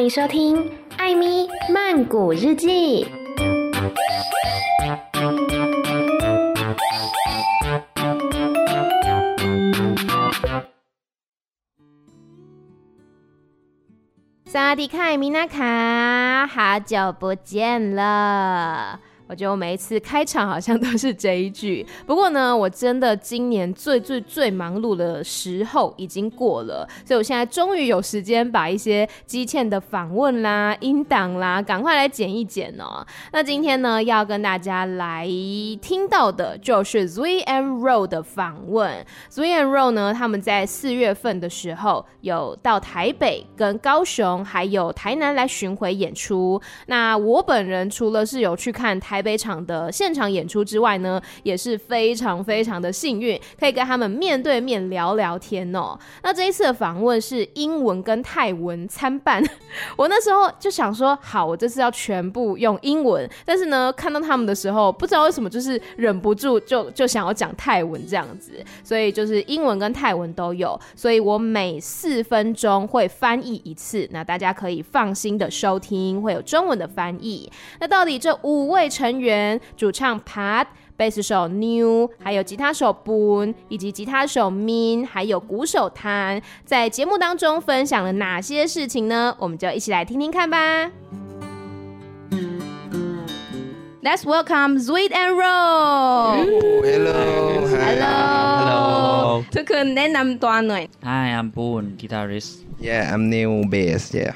欢迎收听《艾咪曼谷日记》。萨迪卡，米娜卡，好久不见了。我觉得我每一次开场好像都是这一句，不过呢，我真的今年最最最忙碌的时候已经过了，所以我现在终于有时间把一些积欠的访问啦、音档啦，赶快来剪一剪哦。那今天呢，要跟大家来听到的就是 z e and Roll 的访问。z e and Roll 呢，他们在四月份的时候有到台北、跟高雄还有台南来巡回演出。那我本人除了是有去看台台北场的现场演出之外呢，也是非常非常的幸运，可以跟他们面对面聊聊天哦。那这一次的访问是英文跟泰文参半，我那时候就想说，好，我这次要全部用英文，但是呢，看到他们的时候，不知道为什么就是忍不住就就想要讲泰文这样子，所以就是英文跟泰文都有，所以我每四分钟会翻译一次，那大家可以放心的收听，会有中文的翻译。那到底这五位成成员：主唱 Pat、贝斯手 New，还有吉他手 Boon，以及吉他手 Min，还有鼓手 Tan，在节目当中分享了哪些事情呢？我们就一起来听听看吧。Let's welcome zoe and Ro. Oh, hello, hello, hello. hello. hello. Hi, I'm Boon, guitarist. Yeah, I'm new bass. Yeah.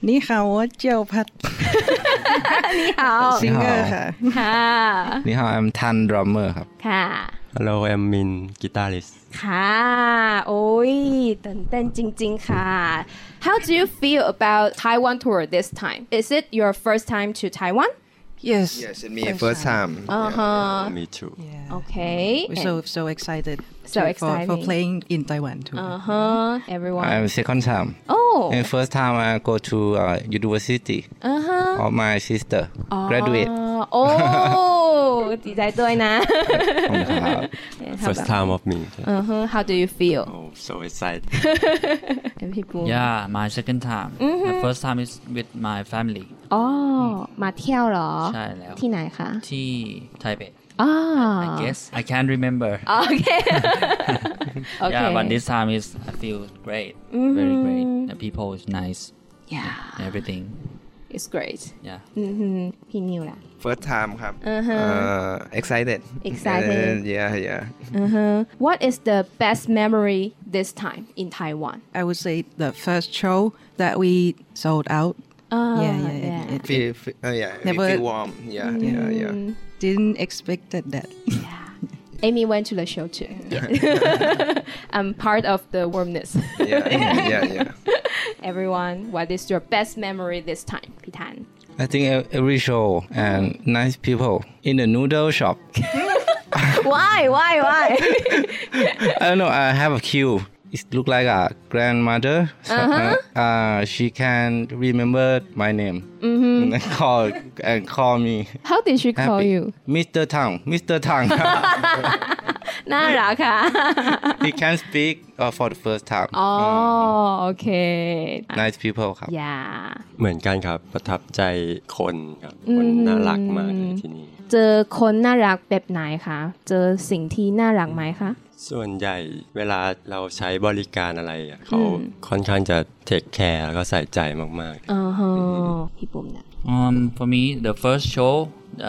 你好，我叫 Pat。你好，Singer ค่ะ你好，I'm Tan drummer ครับค่ะ Hello I'm Min guitarist ค่ะโอ้ยตื่นเต้นจริงๆค่ะ How do you feel about Taiwan tour this time? Is it your first time to Taiwan? Yes. Yes it's me first time Uh huh. Me too Yeah. Okay. We're so so excited. So to- for, exciting. for playing in Taiwan too. Uh huh. Everyone. I'm second time Oh. and first time I go to uh, university Uh huh. of my sister graduate โอ้ดีใจด้วยนะ ขอบคุณครับ First time of me Uh huh. How do you feel? Oh so excited And people. Yeah my second time My first time is with my family อ๋อมาเที่ยวเหรอ ใช่แล้ว ที่ไหนคะ ที่ไทเป อ่า I guess I can't remember โอเค โอเค Yeah but this time is I feel great very great the people is nice yeah everything it's great yeah อือหือพี่นิวล่ะ first time ครับ Uh-huh. uh, excited Excited. Uh, yeah yeah Uh-huh. What is the best memory this time in Taiwan? I would say the first show that we sold out. Ah, yeah, yeah, it- yeah. It, feel, feel, uh, yeah we Never- feel warm yeah yeah yeah didn't expected that. Yeah. Amy went to the show too. I'm part of the warmness. yeah yeah yeah Everyone, what is your best memory this time, Pitan? I think every show and nice people in the noodle shop why, why, why? I don't know. I have a queue. It look like a grandmother. So, uh, uh, she can remember my name mm-hmm. and call and call me. How did she call Happy. you? Mr. Tang, Mr. Tang. น่ารักค่ะ he can speak uh, for the first time. อ๋อโอเค Nice people ครับ yeah เหมือนกันครับประทับใจคนครับคนน่ารักมากเลยที่นี่ เจอคนน่ารักแบบไหนคะ เจอสิ่งที่น่ารักไหมคะ ส่วนใหญ่เวลาเราใช้บริการอะไรอะเขาค่อนข้างจะเทคแคร์แล้วก็ใส่ใจมากอือฮะพี่ปุ่มนะ Um, for me, the first show,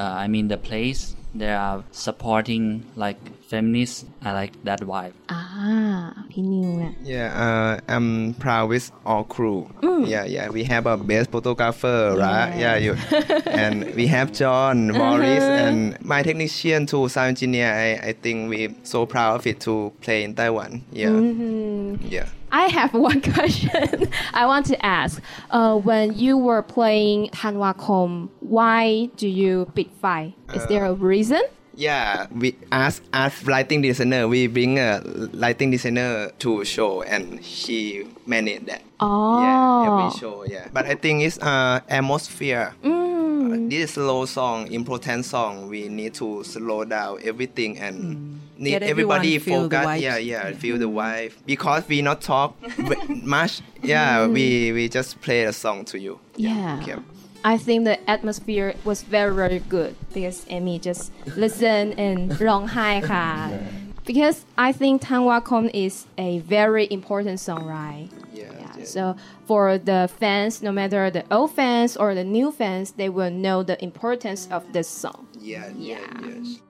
uh, I mean the place, they are supporting like feminist. I like that vibe. Ah, Pinyu. Yeah, uh, I'm proud with all crew. Mm. Yeah, yeah. We have a best photographer, yeah. right? Yeah, you. and we have John, Morris, uh-huh. and my technician too, sound engineer. I, I think we're so proud of it to play in Taiwan. Yeah. Mm-hmm. Yeah. I have one question I want to ask. Uh, when you were playing Tanwakom, why do you beat five? Is uh, there a uh, reason? Yeah, we ask ask lighting designer. We bring a lighting designer to show, and she managed that. Oh. Yeah, every show. Yeah, but I think it's uh atmosphere. Uh, this is slow song, important song. We need to slow down everything and need Get everybody everyone feel the focus. Yeah, yeah, feel the vibe because we not talk much. Yeah, we we just play the song to you. Yeah. yeah. I think the atmosphere was very very good because Amy just listened and long high ha. Because I think Tanwa Kong is a very important song, right? Yeah, yeah. yeah. So for the fans, no matter the old fans or the new fans, they will know the importance of this song. Yeah. Yeah. yeah yes.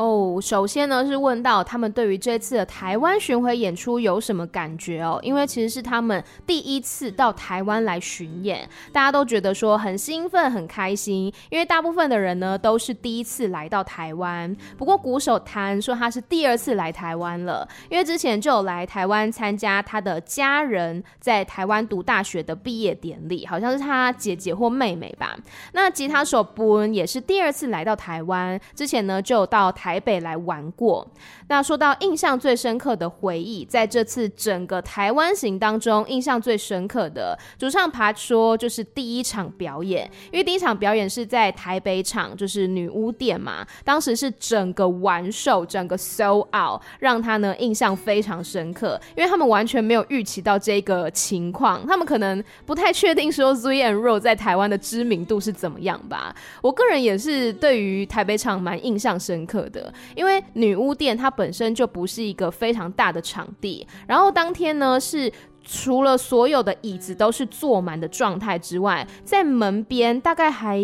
哦，首先呢是问到他们对于这次的台湾巡回演出有什么感觉哦？因为其实是他们第一次到台湾来巡演，大家都觉得说很兴奋、很开心。因为大部分的人呢都是第一次来到台湾，不过鼓手谭说他是第二次来台湾了，因为之前就有来台湾参加他的家人在台湾读大学的毕业典礼，好像是他姐姐或妹妹吧。那吉他手布恩也是第二次来到台湾，之前呢就有到台台北来玩过。那说到印象最深刻的回忆，在这次整个台湾行当中，印象最深刻的主唱爬说就是第一场表演，因为第一场表演是在台北场，就是女巫店嘛，当时是整个完售，整个 so out，让他呢印象非常深刻，因为他们完全没有预期到这个情况，他们可能不太确定说 Zoe and Ro 在台湾的知名度是怎么样吧。我个人也是对于台北场蛮印象深刻的，因为女巫店它本身就不是一个非常大的场地，然后当天呢是。除了所有的椅子都是坐满的状态之外，在门边大概还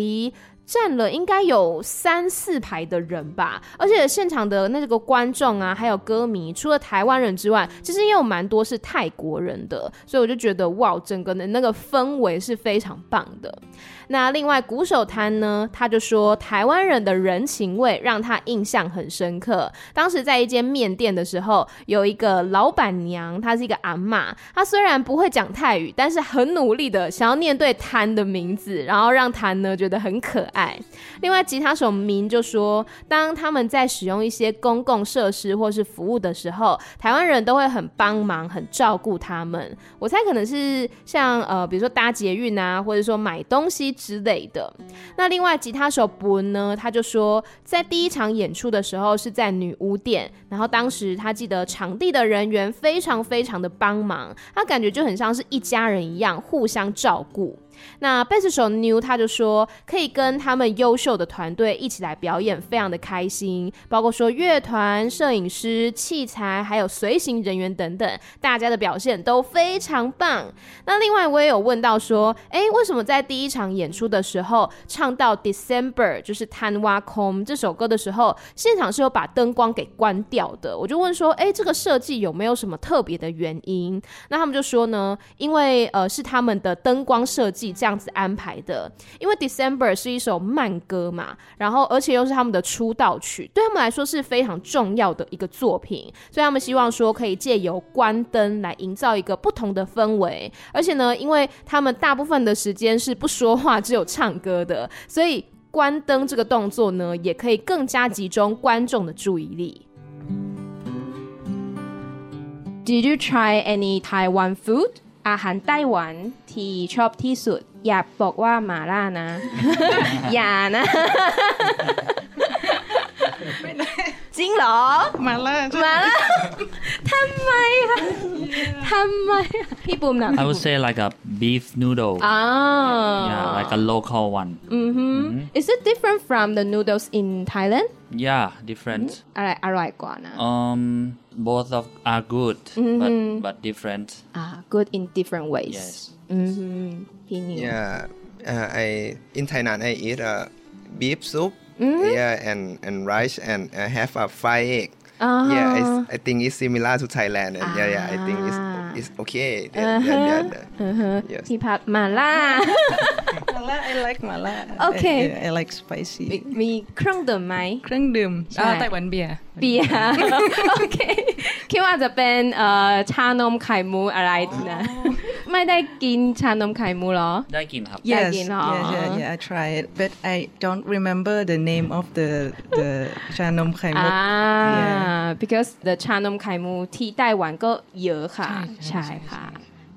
站了应该有三四排的人吧，而且现场的那个观众啊，还有歌迷，除了台湾人之外，其实也有蛮多是泰国人的，所以我就觉得哇，整个的那个氛围是非常棒的。那另外鼓手谭呢，他就说台湾人的人情味让他印象很深刻。当时在一间面店的时候，有一个老板娘，她是一个阿嬷，她虽然不会讲泰语，但是很努力的想要念对谭的名字，然后让谭呢觉得很可爱。另外吉他手明就说，当他们在使用一些公共设施或是服务的时候，台湾人都会很帮忙、很照顾他们。我猜可能是像呃，比如说搭捷运啊，或者说买东西之类的。那另外吉他手博呢，他就说，在第一场演出的时候是在女巫店，然后当时他记得场地的人员非常非常的帮忙，他感觉就很像是一家人一样，互相照顾。那贝斯手 New 他就说，可以跟他们优秀的团队一起来表演，非常的开心。包括说乐团、摄影师、器材，还有随行人员等等，大家的表现都非常棒。那另外我也有问到说，哎，为什么在第一场演出的时候唱到 December 就是 Tanwa Kom 这首歌的时候，现场是有把灯光给关掉的？我就问说，哎，这个设计有没有什么特别的原因？那他们就说呢，因为呃是他们的灯光设计。这样子安排的，因为 December 是一首慢歌嘛，然后而且又是他们的出道曲，对他们来说是非常重要的一个作品，所以他们希望说可以借由关灯来营造一个不同的氛围，而且呢，因为他们大部分的时间是不说话，只有唱歌的，所以关灯这个动作呢，也可以更加集中观众的注意力。Did you try any Taiwan food? อาหารไต้หวันที่ชอบที่สุด อยากบอกว่าหมาล่านะ อย่านะ จริงเหรอ มาล่าหมาล่าทำไมอะทำไมอะพี่ปุ่มนะ I would say like a beef noodle. อ่า Yeah, like a local one. อือฮึ Is it different from the noodles in Thailand Yeah, different. อะไรอร่อยกว่านะ Um, both of are good mm-hmm. but but different ah good in different ways yes mm-hmm. yeah uh, i in thailand i eat a uh, beef soup mm-hmm. yeah and and rice and i have a fried egg Uh-huh. Yeah, it's, I think it's similar to Thailand. And yeah, yeah, I think it's Ah. it's okay. Yeah, yeah, yeah, yeah. Yes. ที่พัดหมาล่ามาล่า I like มาล่า Okay. I, I like spicy มีเครื่องดื่มไหมเครื่องดื่มใช่อ่าไต้หวันเบียร์เบียร์โอเคคิดว่าจะเป็นเอ่อชานมไข่มุกอะไรนะไม่ได้กินชานมไข่มุกเหรอ ได้กินครับ yes Daging, yeah, aw. yeah yeah I try it but I don't remember the name of the the ชานมไข่มุกอ่า Yeah. because the ชานมไข่มูที่ไต้หวันก็เยอะค่ะ ใช่ค่ะ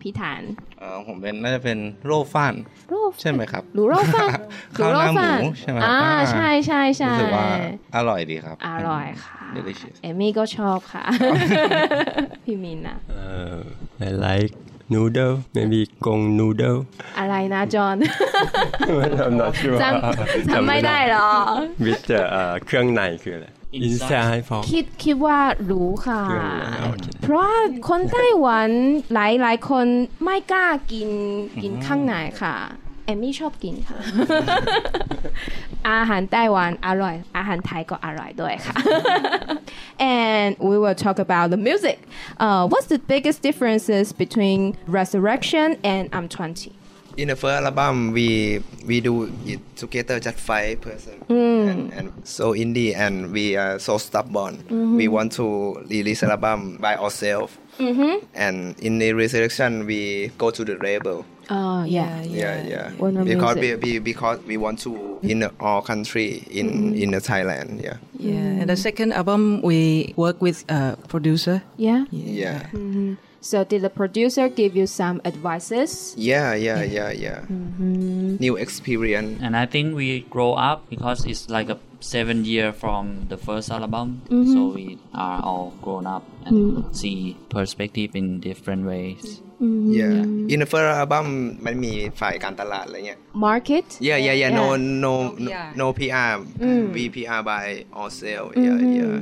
พี่ฐานเออผมเป็นน่าจะเป็นโรฟันโรฟใช่ไหมครับหรือโรฟันข้าวหน้าหมูใช่ไหมอ่าใช่ใช่ใช่รู้สึกว่าอร่อยดีครับ อร่อยค่ะ delicious เอมี่ก็ชอบค่ะ พี่มินอะเออ I like noodle maybe กง noodle อะไรนะจอห์นจำไม่ได้หรอ with the เครื่องในคืออะไร inside พอคิดคิดว่ารู้ค่ะเครื่องในโอเคเพราะว่าคนไต้หวันหลายหลายคนไม่กล้ากินกินข้างในค่ะเอมมี่ชอบกินค่ะ อาหารไต้หวันอร่อย อาหารไทยก็อร่อยด้วยค่ะ and we will talk about the music uh, what's the biggest differences between resurrection and i'm 20 In the first album, we we do it together just five person, hmm. and, and so indie, and we are so stubborn. Mm-hmm. We want to release an album by ourselves, mm-hmm. and in the resurrection, we go to the label. oh yeah. Yeah, yeah. Warner because we, we because we want to in all country in mm-hmm. in the Thailand. Yeah, Yeah, and the second album we work with a producer. yeah. Yeah, so did the producer give you some advices yeah, yeah, yeah, yeah. Mm-hmm. New experience. and I think we grow up because it's like a seven year from the first album so we are all grown up and see perspective in different ways Yeah. In the first album มันมีฝ่ายการตลาดอะไรเงี้ย market Yeah, yeah, yeah. No, no, PR. no, no PR. We PR by ourselves. Yeah, yeah.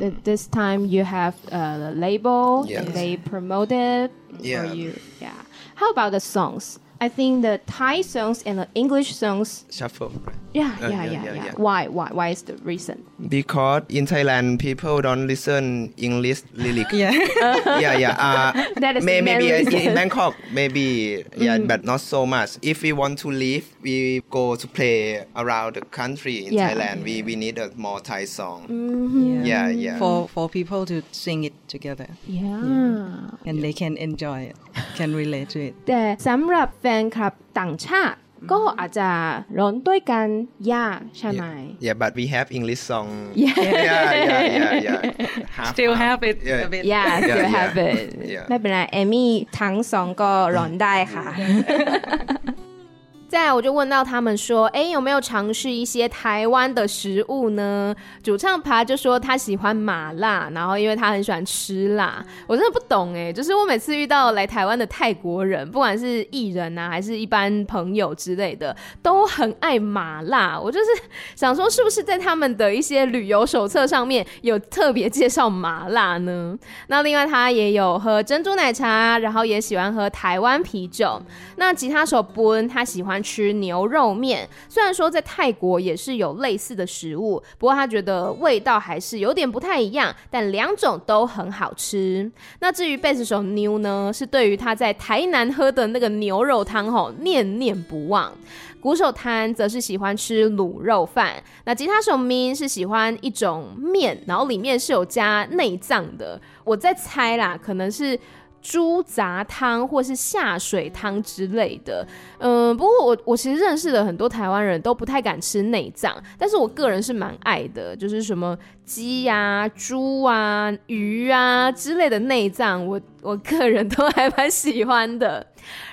Th- This time you have uh, the label. Yes. And they promote it Yeah. for you. Yeah. How about the songs? I think the Thai songs and the English songs. Shuffle. Right? Yeah, Uh, yeah, yeah, yeah, yeah, yeah. yeah. Why? Why? Why is the reason? Because in Thailand, people don't listen English lyrics. Yeah. yeah, yeah. Uh, That is the may, main maybe uh, reason. in Bangkok, maybe yeah, but not so much. If we want to leave, we go to play around the country in Yeah. Thailand. We we need a more Thai song. Yeah, yeah. For for people to sing it together, Yeah. and they can enjoy it, can relate to it. แต่สำหรับแฟนคลับต่างชาติ ก็อาจจะร้องด้วยกันยากใช่ไหม Yeah, but we have English song. Yeah. yeah, yeah, yeah, yeah. Half, Still half. have it Yeah. a bit. Yeah, still yeah. have it. Yeah. ไม่เป็นไรเอมี่ทั้งสองก็ร้องได้ค่ะ 再来我就问到他们说，哎，有没有尝试一些台湾的食物呢？主唱爬就说他喜欢麻辣，然后因为他很喜欢吃辣。我真的不懂哎，就是我每次遇到来台湾的泰国人，不管是艺人啊，还是一般朋友之类的，都很爱麻辣。我就是想说，是不是在他们的一些旅游手册上面有特别介绍麻辣呢？那另外他也有喝珍珠奶茶，然后也喜欢喝台湾啤酒。那吉他手布恩他喜欢吃牛肉面，虽然说在泰国也是有类似的食物，不过他觉得味道还是有点不太一样，但两种都很好吃。那至于贝斯手妞呢，是对于他在台南喝的那个牛肉汤吼念念不忘。鼓手摊则是喜欢吃卤肉饭，那吉他手明是喜欢一种面，然后里面是有加内脏的。我在猜啦，可能是猪杂汤或是下水汤之类的。嗯，不过我我其实认识的很多台湾人都不太敢吃内脏，但是我个人是蛮爱的，就是什么鸡啊、猪啊、鱼啊之类的内脏，我我个人都还蛮喜欢的。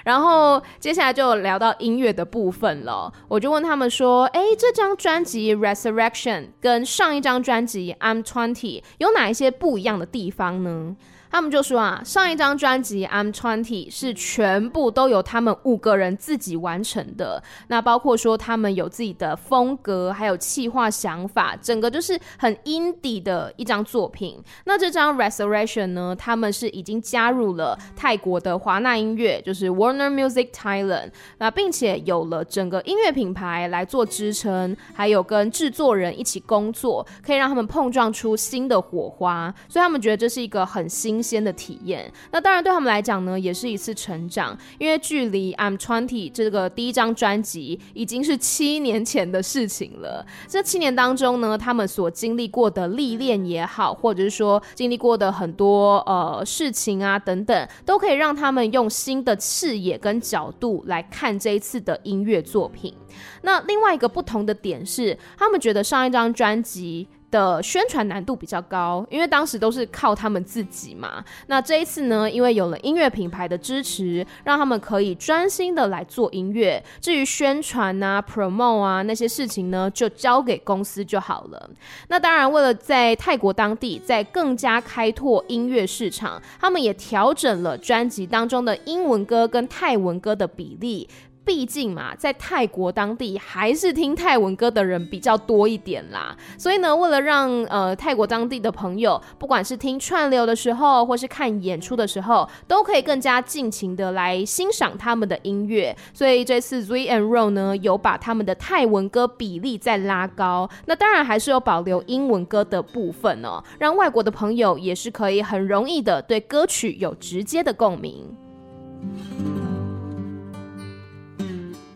然后接下来就聊到音乐的部分了，我就问他们说：“哎，这张专辑《Resurrection》跟上一张专辑《I'm Twenty》有哪一些不一样的地方呢？”他们就说啊，上一张专辑《I'm Twenty》是全部都由他们五个人自己完成的，那包括说他们有自己的风格，还有企划想法，整个就是很 indie 的一张作品。那这张《Resurrection》呢，他们是已经加入了泰国的华纳音乐，就是 Warner Music Thailand，那并且有了整个音乐品牌来做支撑，还有跟制作人一起工作，可以让他们碰撞出新的火花，所以他们觉得这是一个很新鲜的体验。那当然对他们来讲呢，也是一次成长，因为距离《I'm Twenty》这个第一张专辑已经是七年前的事情了。这七年当中呢，他们所经历过的历练也好，或者是说经历过的很多呃事情啊等等，都可以让他们用新的视野跟角度来看这一次的音乐作品。那另外一个不同的点是，他们觉得上一张专辑的宣传难度比较高，因为当时都是靠他们自己嘛。那这一次呢，因为有了音乐品牌的支持，让他们可以专心的来做音乐。至于宣传啊、promote 啊那些事情呢，就交给公司就好了。那当然，为了在泰国当地再更加开拓音乐市场，他们也调整了专辑当中的英文歌跟泰文歌的比例。毕竟嘛，在泰国当地还是听泰文歌的人比较多一点啦，所以呢，为了让呃泰国当地的朋友，不管是听串流的时候，或是看演出的时候，都可以更加尽情的来欣赏他们的音乐，所以这次 Zui and Ro 呢有把他们的泰文歌比例再拉高，那当然还是有保留英文歌的部分哦，让外国的朋友也是可以很容易的对歌曲有直接的共鸣。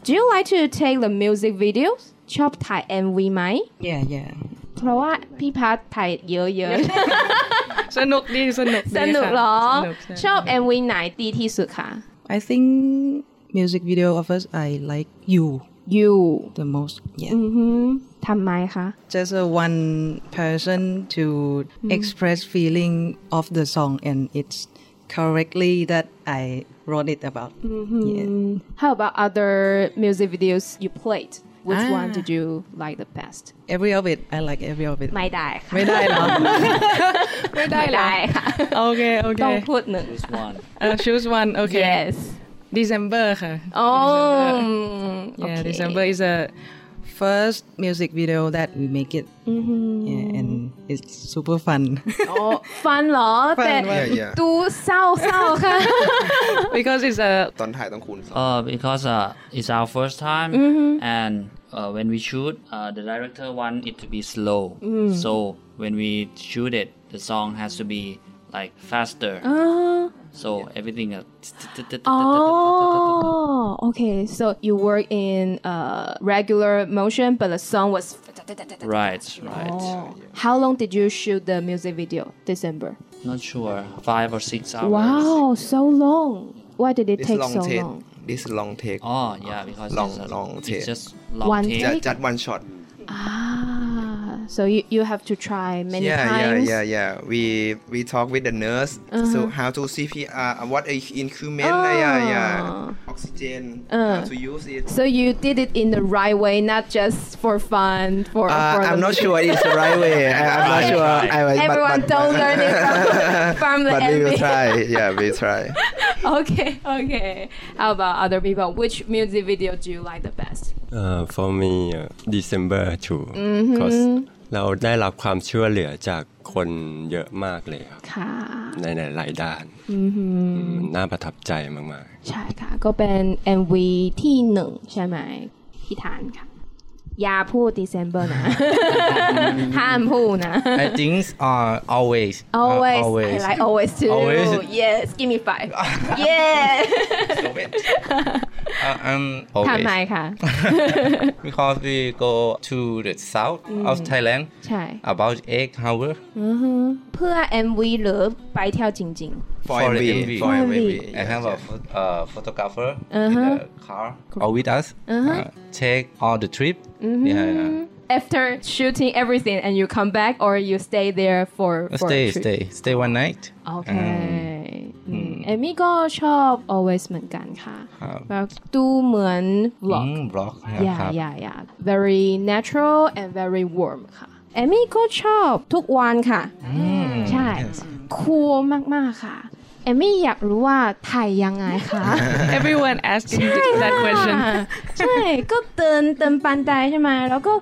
Do you like to take the music videos ชอบถ่าย MV ไหม Yeah yeah เพราะว่าพี่พัดถ่ายเยอะๆ สนุกดีสนุกดี สนุกเหรอ สนุกใ ชอบ MV ไหนดีที่สุดคะ I think music video of us I like you You the most yeah อือฮึทำไมคะ just a one person to express feeling of the song and it's correctly that I wrote it about yeah How about other music videos you played Which Ah. one did you like the best every of it I like every of it ไม่ได้ค่ะ ไม่ได้เหรอ ไม่ได้ค่ะ โอเคโอเค ต้องพูดหนึ่ง This one. uh, choose one okay Yes December ค่ะ อ๋อ Yeah, December is a first music video that we make it. Yeah, and it's super fun อ๋อฟันเหรอ แต่ Yeah, yeah. ดูเศร้าเศร้าค่ะ because it's a ตอนถ่ายต้องคูณสอง Uh, because uh, it's our first time, and uh, when we shoot, uh, the director want it to be slow. So when we shoot it, the song has to be like faster. So everything. Oh, okay. So you work in uh, regular motion, but the song was. Right, right. How long did you shoot the music video? December. Not sure. Five or six hours. Wow, so long. Why did it take so long? This long take. Oh yeah, because long, long take. Just one take. just one shot. Ah, so you, you have to try many yeah times. yeah yeah yeah we we talk with the nurse so how to CPR what is instrument yeah yeah oxygen how to use it So you did it in the right way, not just for fun. For, Uh, for I'm the not sure it's the right way. I, I'm not sure. I, but, Everyone but, don't but, learn it from, from the But we will try. Yeah, we try. Okay, okay. How about other people? Which music video do you like the best? Uh, for me uh, December too because เราได้รับความช่วยเหลือจากคนเยอะมากเลยครับค่ะในหลายๆด้านมันน่าประทับใจมากๆ ใช่ค่ะ ก็เป็น MV ที่หนึ่งใช่ไหมพี่ทานค่ะอย่าพูด December นะห้ามพูดนะ I think uh, always. Uh, always always. I like always too Always? yes give me five yeah Uh, um, ทำไม always. คะ because we go to the south of Thailand ใช่ about eight hours. เพื่อ MV หรือไปเที่ยวจริง For, For the MV. MV. For MV. MV. I have a pho- uh, photographer in the car or with us. Uh, take all the trip. Yeah,ๆ After shooting everything and you come back or you stay there for yeah. for a Stay, trip? stay, stay one night. โอเคเอมมี่ก็ชอบ always เหมือนกันค่ะครับแบบดูเหมือน vlog Mm, vlog. อย่าครับอย่าอย่า very natural and very warm ค่ะเอมมี่ก็ชอบทุกวันค่ะใช่คูลมากๆค่ะเอมมี่อยากรู้ว่าถ่ายยังไงคะ everyone asking that question ใช่ก็เดินเดินปันไดใช่ไหมแล้วก็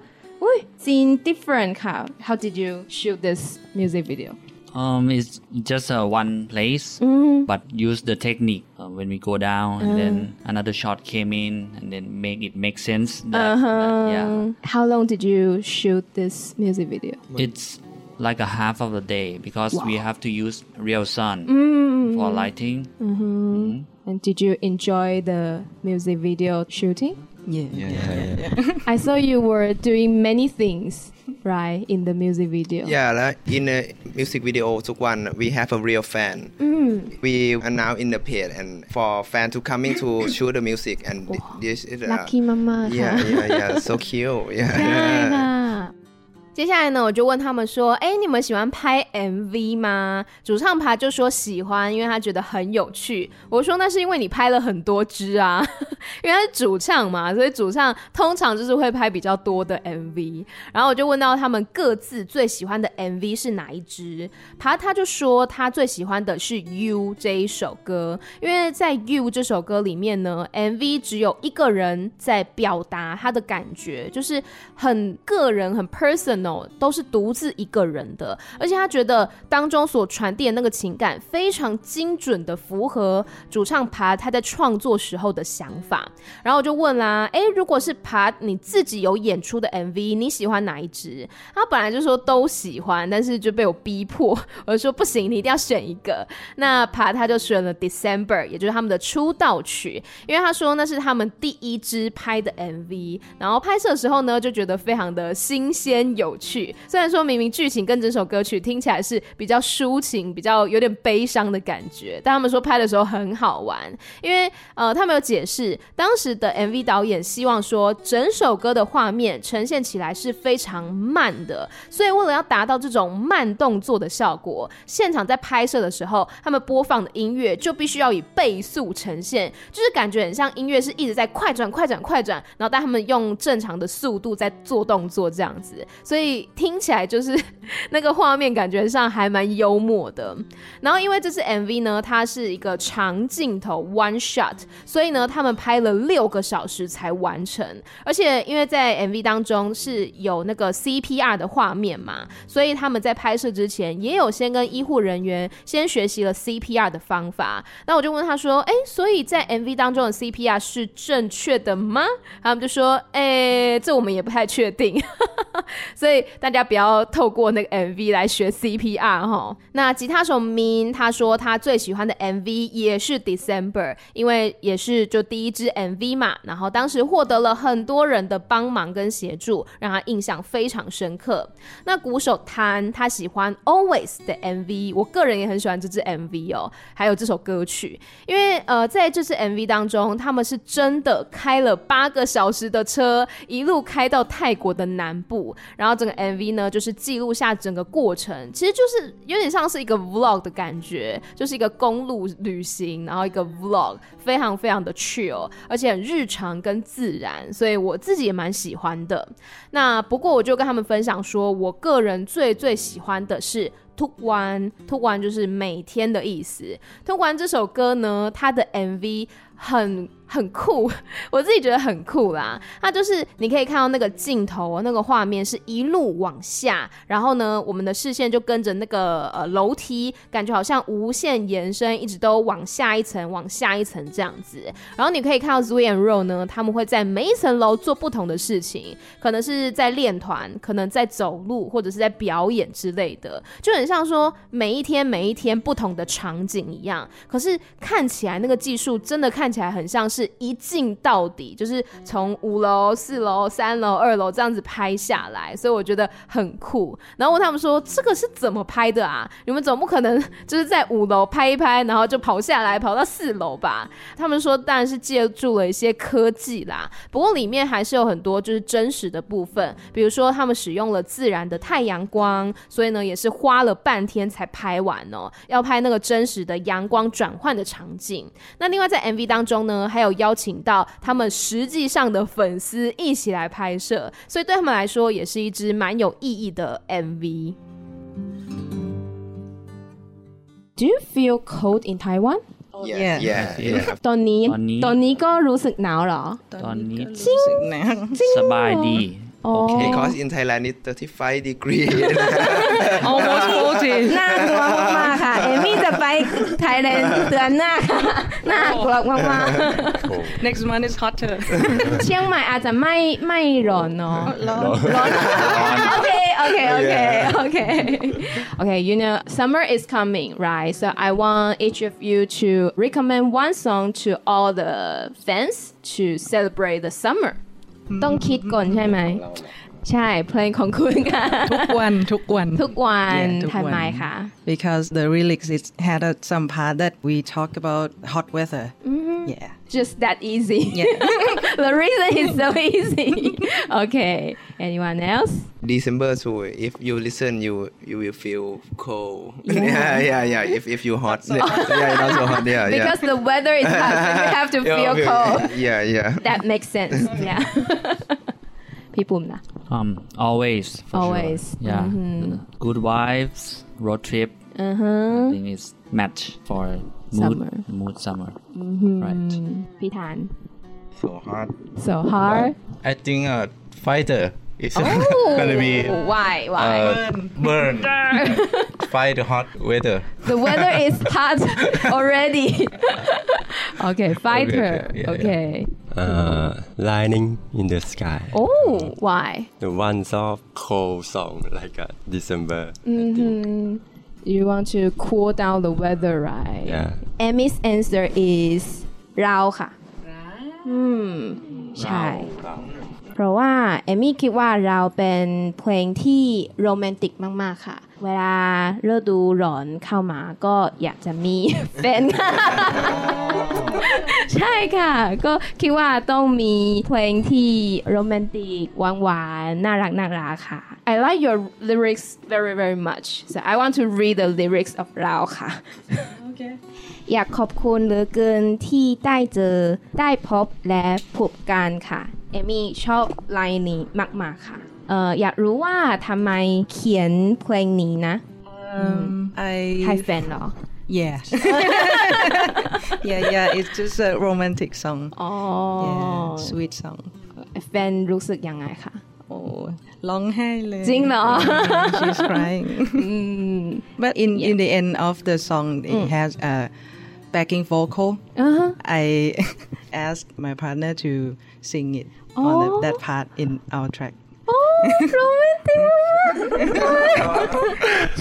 Ooh, seem different how how did you shoot this music video um it's just uh, one place mm-hmm. but use the technique uh, when we go down and uh. then another shot came in and then make it make sense that, uh-huh. that, yeah how long did you shoot this music video it's like a half of the day because wow. we have to use real sun mm-hmm. for lighting mm-hmm. mm-hmm. and did you enjoy the music video shooting yeah. Yeah, yeah, yeah. I saw you were doing many things, right, in the music video. Yeah, like in the music video, Tukwan, we have a real fan. Mm. We are now in the pit and for fan to coming to shoot the music and this is uh, Lucky mama. Yeah, yeah, yeah. So cute. Yeah. yeah. 接下来呢，我就问他们说：“哎，你们喜欢拍 MV 吗？”主唱爬就说喜欢，因为他觉得很有趣。我说：“那是因为你拍了很多支啊，因为他是主唱嘛，所以主唱通常就是会拍比较多的 MV。”然后我就问到他们各自最喜欢的 MV 是哪一支，爬他就说他最喜欢的是《You》这一首歌，因为在《You》这首歌里面呢，MV 只有一个人在表达他的感觉，就是很个人、很 person。都是独自一个人的，而且他觉得当中所传递的那个情感非常精准的符合主唱爬他在创作时候的想法。然后我就问啦，哎，如果是爬你自己有演出的 MV，你喜欢哪一支？他本来就说都喜欢，但是就被我逼迫，我就说不行，你一定要选一个。那爬他就选了 December，也就是他们的出道曲，因为他说那是他们第一支拍的 MV，然后拍摄的时候呢，就觉得非常的新鲜有趣，虽然说明明剧情跟整首歌曲听起来是比较抒情、比较有点悲伤的感觉，但他们说拍的时候很好玩，因为呃，他们有解释，当时的 MV 导演希望说整首歌的画面呈现起来是非常慢的，所以为了要达到这种慢动作的效果，现场在拍摄的时候，他们播放的音乐就必须要以倍速呈现，就是感觉很像音乐是一直在快转、快转、快转，然后但他们用正常的速度在做动作这样子，所以。所以听起来就是 那个画面，感觉上还蛮幽默的。然后因为这支 MV 呢，它是一个长镜头 one shot，所以呢，他们拍了六个小时才完成。而且因为在 MV 当中是有那个 CPR 的画面嘛，所以他们在拍摄之前也有先跟医护人员先学习了 CPR 的方法。那我就问他说：“哎，所以在 MV 当中的 CPR 是正确的吗？”他们就说：“哎，这我们也不太确定。” 所以。大家不要透过那个 MV 来学 CPR 哈。那吉他手 Min 他说他最喜欢的 MV 也是 December，因为也是就第一支 MV 嘛。然后当时获得了很多人的帮忙跟协助，让他印象非常深刻。那鼓手 Tan 他喜欢 Always 的 MV，我个人也很喜欢这支 MV 哦，还有这首歌曲，因为呃在这支 MV 当中，他们是真的开了八个小时的车，一路开到泰国的南部，然后。这个 MV 呢，就是记录下整个过程，其实就是有点像是一个 vlog 的感觉，就是一个公路旅行，然后一个 vlog，非常非常的 chill，而且很日常跟自然，所以我自己也蛮喜欢的。那不过我就跟他们分享说，我个人最最喜欢的是 To One》，《To One 就是每天的意思。Tuk One 这首歌呢，它的 MV 很。很酷，我自己觉得很酷啦。它就是你可以看到那个镜头，那个画面是一路往下，然后呢，我们的视线就跟着那个呃楼梯，感觉好像无限延伸，一直都往下一层，往下一层这样子。然后你可以看到 Zooey and Ro 呢，他们会在每一层楼做不同的事情，可能是在练团，可能在走路，或者是在表演之类的，就很像说每一天每一天不同的场景一样。可是看起来那个技术真的看起来很像是。一镜到底，就是从五楼、四楼、三楼、二楼这样子拍下来，所以我觉得很酷。然后问他们说：“这个是怎么拍的啊？你们总不可能就是在五楼拍一拍，然后就跑下来跑到四楼吧？” 他们说：“当然是借助了一些科技啦，不过里面还是有很多就是真实的部分，比如说他们使用了自然的太阳光，所以呢也是花了半天才拍完哦。要拍那个真实的阳光转换的场景。那另外在 MV 当中呢，还有。邀请到他们实际上的粉丝一起来拍摄，所以对他们来说也是一支蛮有意义的 MV。Do you feel cold in Taiwan? Yeah, yeah, yeah. ตอนนี้ตอนนี้ก็รู้สึกหนาวเหรอตอนนี้ จริงนะ สบายดี Okay. Because in Thailand it's 35 degree. Almost 40. น่ากลัวมากๆค่ะ เอมี่จะไปไทยแลนด์เดือนหน้าค่ะน่ากลัวมากๆ Next month is hotter. เชียงใหม่อาจจะไม่ไม่ร้อนเนาะ ร้อน ร้อน okay okay okay okay okay you know summer is coming right so I want each of you to recommend one song to all the fans to celebrate the summer ต้องคิดก่อนใช่ไหม ใช่ เพลงของคุณค่ะ ทุกวันทุกวัน ทุกวัน Yeah, ทุกวัน ทำไมคะ because the lyrics it had a, some part that we talk about hot weather yeah just that easy yeah the reason is so easy. Okay. Anyone else? December too. If you listen, you you will feel cold. Yeah, yeah, yeah. If if you hot, yeah, not so hot. Yeah, yeah. Because the weather is hot, so you have to feel cold. Yeah, yeah. That makes sense. Yeah. people? Um, always. always. Sure. Yeah. Mm-hmm. Good vibes, road trip. Uh-huh. I think it's match for mood, summer. mood summer. Mm-hmm. Right. Pitan. So hard. So hard. I think a fighter. It's oh, gonna be oh, why why uh, burn, fight the hot weather. The weather is hot already. okay, fighter. okay, her. Yeah, okay. Yeah. Uh, lightning in the sky. Oh, why? The ones of cold song like uh, December. Mm-hmm. You want to cool down the weather, right? Yeah. Emmy's answer is Rao. Hmm. ใช่ เพราะว่าเอมมี่คิดว่าเราเป็นเพลงที่โรแมนติกมากๆค่ะ เวลาฤดูร้อนเข้ามาก็อยากจะมีแฟนใช่ค่ะ ก็คิดว่าต้องมีเพลงที่โรแมนติกหวานๆน่ารักน่ารักค่ะ I like your lyrics very very much so I want to read the lyrics of เราค่ะอยากขอบคุณเหลือเกินที่ได้เจอได้พบและพบกันค่ะ เอมี่ชอบไลน์นี้มากๆค่ะเอ่ออยากรู้ว่าทำไมเขียนเพลงนี้นะ Um, ใคร I แฟนเหรอ yeah yeah yeah it's just a romantic song อ๋อ yeah sweet song แฟนรู้สึกยังไงคะโอ้ร้องไห้เลยจริงเหรอ she's crying but in in the end of the song it has a backing vocal I asked my partner to sing it on the, that part in our track โอ้โรแมนติกมาก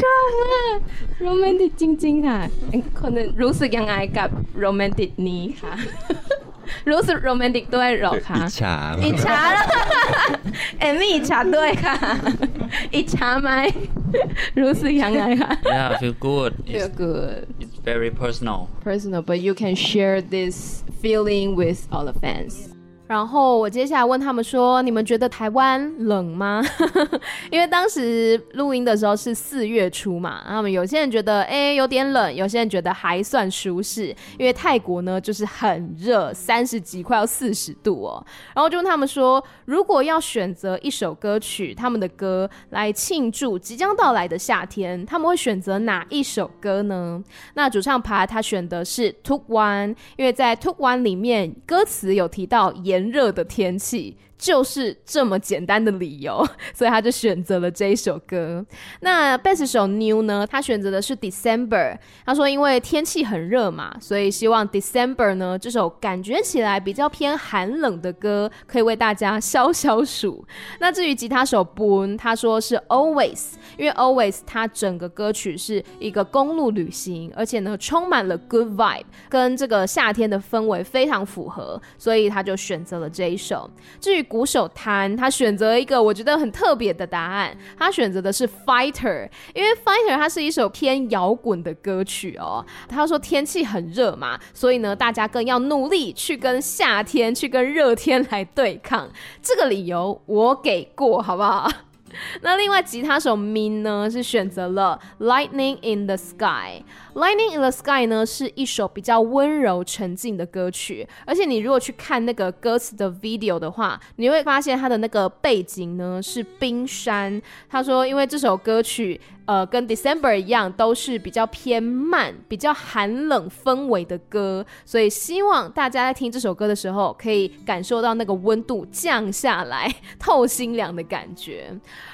ชอบมากโรแมนติกจริง ๆ ค่ะ คนอื่นรู้สึกยังไงกับโรแมนติกนี้ค่ะ รู้สึกโรแมนติกด้วยเหรอคะ อิจฉา อิจฉาแล้ว เอมมี่อิจฉาด้วยค่ะ อิจฉาไหม รู้สึกยังไงคะ Yeah, I feel good. Feel It's, good it's very personal. personal but you can share this feeling with all the fans 然后我接下来问他们说：“你们觉得台湾冷吗？” 因为当时录音的时候是四月初嘛，他们有些人觉得哎有点冷，有些人觉得还算舒适。因为泰国呢就是很热，三十几快要四十度哦。然后就问他们说：“如果要选择一首歌曲，他们的歌来庆祝即将到来的夏天，他们会选择哪一首歌呢？”那主唱爬他选的是 Took One，因为在 Took One 里面歌词有提到炎热的天气，就是这么简单的理由，所以他就选择了这一首歌。那贝斯手 New 呢，他选择的是 December，他说因为天气很热嘛，所以希望 December 呢这首感觉起来比较偏寒冷的歌，可以为大家消消暑。那至于吉他手 Boon，他说是 Always，因为 Always 它整个歌曲是一个公路旅行，而且呢充满了 good vibe，跟这个夏天的氛围非常符合，所以他就选择了这一首。至于鼓手谭，他选择一个我觉得很特别的答案，他选择的是 Fighter，因为 Fighter 它是一首偏摇滚的歌曲哦。他说天气很热嘛，所以呢大家更要努力去跟夏天、去跟热天来对抗。这个理由我给过，好不好？那另外吉他手 Min 呢是选择了 Lightning in the Sky。Lightning in the Sky 呢是一首比较温柔沉静的歌曲，而且你如果去看那个歌词的 video 的话，你会发现它的那个背景呢是冰山。他说，因为这首歌曲呃跟 December 一样，都是比较偏慢、比较寒冷氛围的歌，所以希望大家在听这首歌的时候，可以感受到那个温度降下来、透心凉的感觉。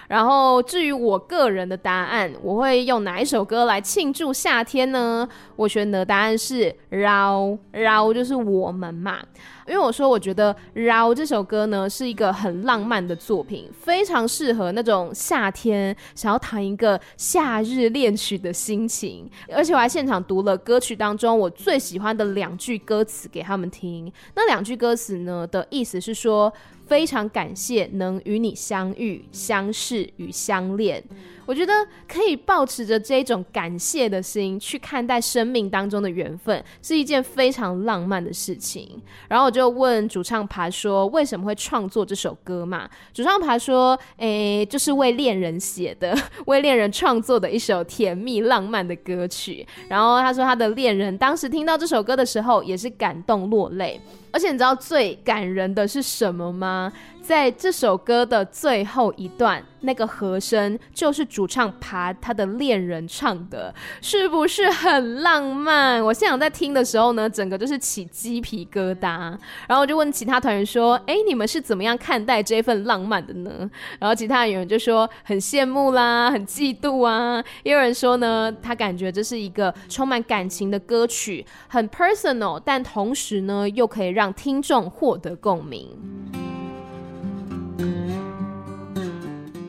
然后至于我个人的答案，我会用哪一首歌来庆祝夏天呢？我选的答案是《绕绕》，就是我们嘛。因为我说，我觉得《绕》这首歌呢是一个很浪漫的作品，非常适合那种夏天想要弹一个夏日恋曲的心情。而且我还现场读了歌曲当中我最喜欢的两句歌词给他们听。那两句歌词呢的意思是说，非常感谢能与你相遇、相识与相恋。我觉得可以抱持着这种感谢的心去看待生命当中的缘分，是一件非常浪漫的事情。然后我就问主唱爬说，为什么会创作这首歌嘛？主唱爬说，诶、就是为恋人写的，为恋人创作的一首甜蜜浪漫的歌曲。然后他说，他的恋人当时听到这首歌的时候，也是感动落泪。而且你知道最感人的是什么吗？在这首歌的最后一段，那个和声就是主唱爬他的恋人唱的，是不是很浪漫？我现场在听的时候呢，整个就是起鸡皮疙瘩。然后我就问其他团员说：“哎，你们是怎么样看待这份浪漫的呢？”然后其他人就说：“很羡慕啦，很嫉妒啊。”也有人说呢，他感觉这是一个充满感情的歌曲，很 personal，但同时呢，又可以让听众获得共鸣。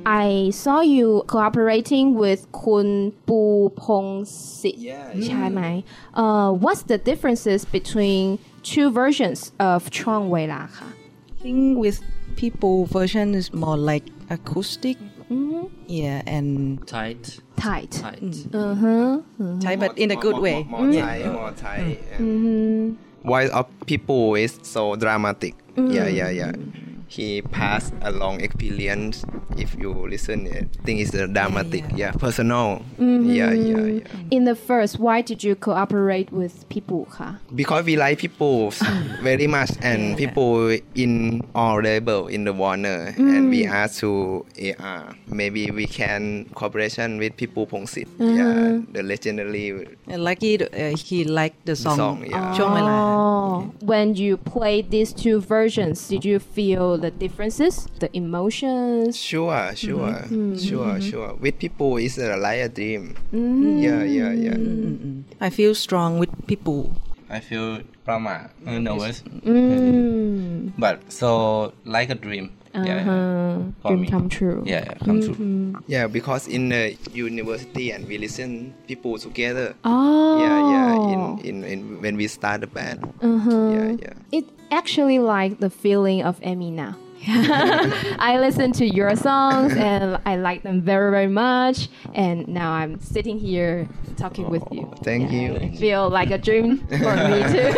I saw you cooperating with Kun Bu Pong Si yeah. Mm. Chai Mai. Uh, what's the differences between two versions of Chuang Wei La? I think with people version is more like acoustic. Mm-hmm. Yeah, and tight. Tight. Tight. Uh huh. Tight, but in a good way. More mm. tight, more tight. Hmm. Why are people is so dramatic? Mm. Yeah, yeah, yeah. He passed along experience if you listen it I think it's the uh, dramatic yeah, yeah. yeah personal mm-hmm. yeah, yeah yeah in the first why did you cooperate with people huh? because we like people very much and people in our label in the Warner mm. and we mm. asked to AR maybe we can cooperation with people Pongsit Mm. Uh-huh. yeah the legendary and lucky uh, he liked the song, the song yeah. oh. when you played these two versions did you feel the differences the emotions sure sure, sure, mm-hmm. Mm-hmm. sure. Mm-hmm. sure With people is uh, like a dream. Yeah, yeah, yeah. I feel strong with people. I feel drama, uh, nervous, but so like a dream. Yeah, Uh-huh. for Dream me. come true. Yeah, come true. Yeah, because in the university and we listen people together. Oh. Yeah, yeah. In, oh. in, in when we start the band. Uh-huh. Yeah, yeah. It actually like the feeling of Emina. I listen to your songs and I like them very very much and now I'm sitting here talking with you. Thank you. It feel like a dream for me too.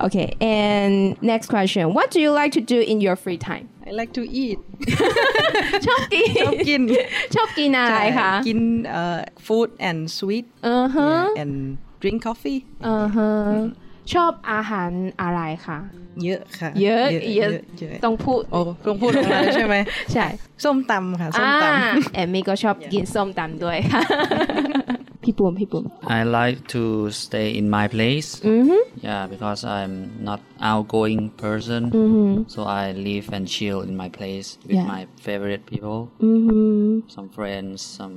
okay, and next question. What do you like to do in your free time? I like to eat ชอบกิน ชอบกิน ชอบกินอะไรคะ กิน uh, food and sweet อือฮะ yeah, and drink coffee อือฮะ ชอบอาหารอะไรคะเยอะค่ะเยอะเยอะเยอะต้องพูดโอ้ต้องพูดออกมาเลยใช่ไหมใช่ส้มตำค่ะส้มอ่าตแอมมี่ก็ชอบกินส้มตำด้วยค่ะพี่ปูมพี่ปูม I like to stay in my place. Mm-hmm. Yeah, because I'm not outgoing person. Mm-hmm. So I live and chill in my place with Yeah. my favorite people, Mm-hmm. some friends, some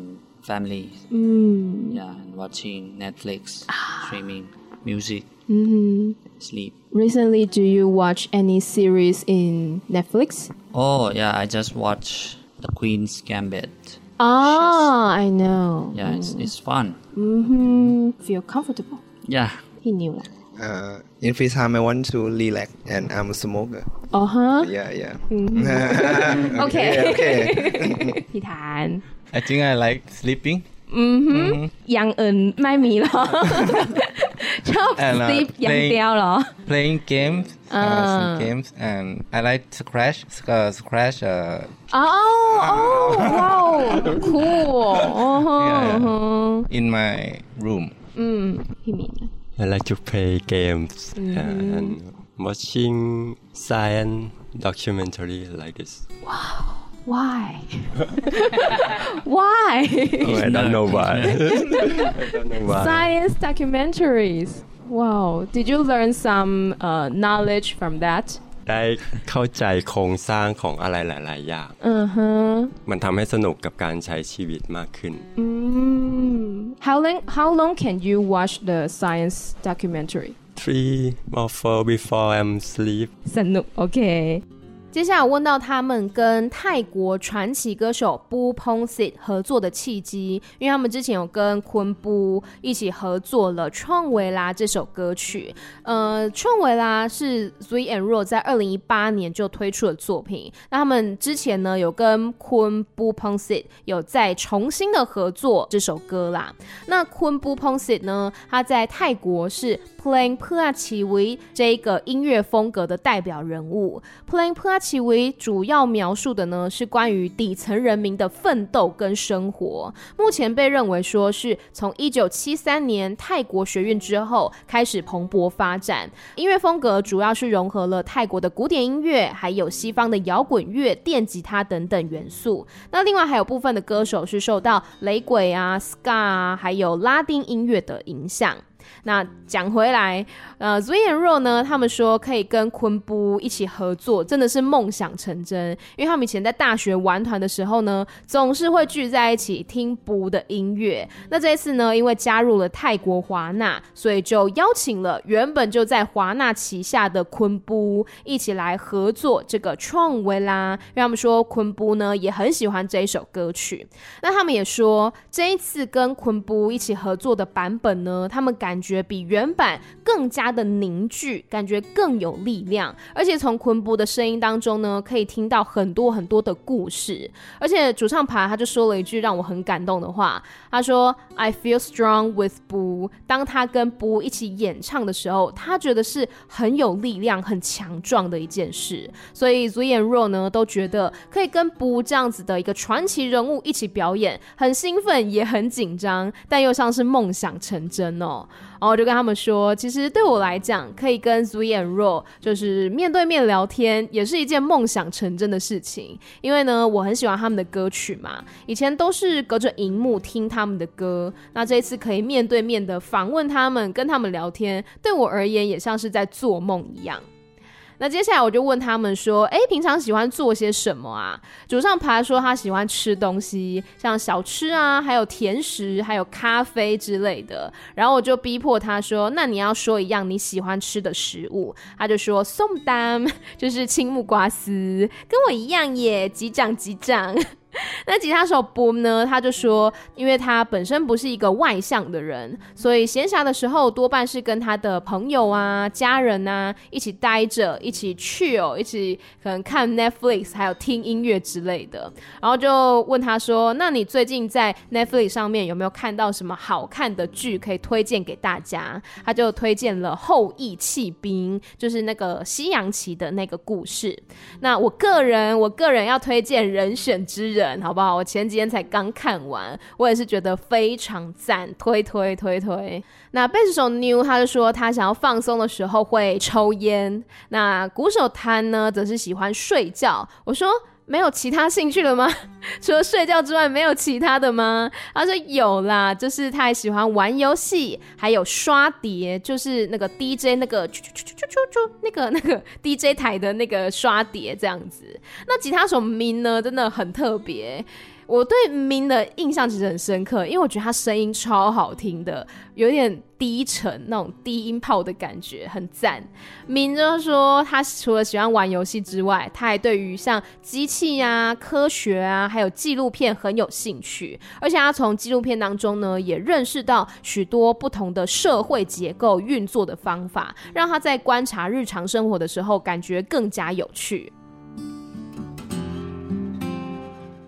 family. Mm. Yeah, and watching Netflix, Ah. streaming music, Mm-hmm. Sleep. Recently, do you watch any series in Netflix? Oh yeah, I just watched The Queen's Gambit. Ah, I know. Yeah, it's, it's fun. Mm-hmm. Feel comfortable. Yeah. He knew that. Uh, in free time, I want to relax, and I'm a smoker. Uh huh. Yeah, yeah. Mm-hmm. okay. okay. okay. I think I like sleeping. Mm-hmm. Mm-hmm. 嗯哼，养恩卖米了。Chop and, uh, Steve playing, games, uh, ah. some games, and I like Scratch, uh, Scratch. Uh, Oh, oh, wow, cool. Uh-huh, yeah. Uh-huh. in my room. Mm, he mean. I like to play games mm-hmm. and watching science documentary like this. Wow why why Oh, I don't know why. I don't know why. science documentaries wow did you learn some uh, knowledge from that ได้เข้าใจโครงสร้างของอะไรหลาย ๆ อย่าง อือฮะ มันทำให้สนุกกับการใช้ชีวิตมากขึ้น Mm. How long how long can you watch the science documentary? three or four before I'm sleep สนุกโอเค 接下来问到他们跟泰国传奇歌手 Boo Pongsit 合作的契机，因为他们之前有跟昆布一起合作了《创维拉》这首歌曲。呃，《创维拉》是 Three and Ro 在二零一八年就推出的作品。那他们之前呢有跟昆布 p o n s i t 有再重新的合作这首歌啦。那昆布 p o n s i t 呢，他在泰国是 Playing Phuachivit 这个音乐风格的代表人物。Plang 其为主要描述的呢，是关于底层人民的奋斗跟生活。目前被认为说是从一九七三年泰国学院之后开始蓬勃发展。音乐风格主要是融合了泰国的古典音乐，还有西方的摇滚乐、电吉他等等元素。那另外还有部分的歌手是受到雷鬼啊、ska 啊，还有拉丁音乐的影响。那讲回来，呃，Zui and Ro 呢，他们说可以跟昆布一起合作，真的是梦想成真。因为他们以前在大学玩团的时候呢，总是会聚在一起听布的音乐。那这一次呢，因为加入了泰国华纳，所以就邀请了原本就在华纳旗下的昆布一起来合作这个创维啦。因为他们说昆布呢也很喜欢这一首歌曲。那他们也说这一次跟昆布一起合作的版本呢，他们感感觉比原版更加的凝聚，感觉更有力量，而且从昆布的声音当中呢，可以听到很多很多的故事。而且主唱爬他就说了一句让我很感动的话，他说：“I feel strong with Boo。”当他跟布一起演唱的时候，他觉得是很有力量、很强壮的一件事。所以 Zui and Ro 呢都觉得可以跟 Boo 这样子的一个传奇人物一起表演，很兴奋也很紧张，但又像是梦想成真哦。然后我就跟他们说，其实对我来讲，可以跟 Zui and Ro 就是面对面聊天，也是一件梦想成真的事情。因为呢，我很喜欢他们的歌曲嘛，以前都是隔着荧幕听他们的歌，那这一次可以面对面的访问他们，跟他们聊天，对我而言也像是在做梦一样。那接下来我就问他们说：“哎，平常喜欢做些什么啊？”主上爬说他喜欢吃东西，像小吃啊，还有甜食，还有咖啡之类的。然后我就逼迫他说：“那你要说一样你喜欢吃的食物。”他就说：“松丹，就是青木瓜丝，跟我一样耶，击掌击掌。” 那吉他手 Boom 呢？他就说，因为他本身不是一个外向的人，所以闲暇的时候多半是跟他的朋友啊、家人啊一起待着，一起去哦一起可能看 Netflix，还有听音乐之类的。然后就问他说：“那你最近在 Netflix 上面有没有看到什么好看的剧可以推荐给大家？”他就推荐了《后羿弃兵》，就是那个西洋棋的那个故事。那我个人，我个人要推荐《人选之》。人好不好？我前几天才刚看完，我也是觉得非常赞，推推推推。那贝斯手妞他就说他想要放松的时候会抽烟，那鼓手摊呢则是喜欢睡觉。我说没有其他兴趣了吗？除了睡觉之外没有其他的吗？他说有啦，就是他还喜欢玩游戏，还有刷碟，就是那个 DJ 那个啾啾啾啾啾啾那个 那个 DJ 台的那个刷碟这样子。那吉他手 Min 呢，真的很特别。我对明的印象其实很深刻，因为我觉得他声音超好听的，有点低沉那种低音炮的感觉，很赞。明就是说，他除了喜欢玩游戏之外，他还对于像机器啊、科学啊，还有纪录片很有兴趣。而且他从纪录片当中呢，也认识到许多不同的社会结构运作的方法，让他在观察日常生活的时候，感觉更加有趣。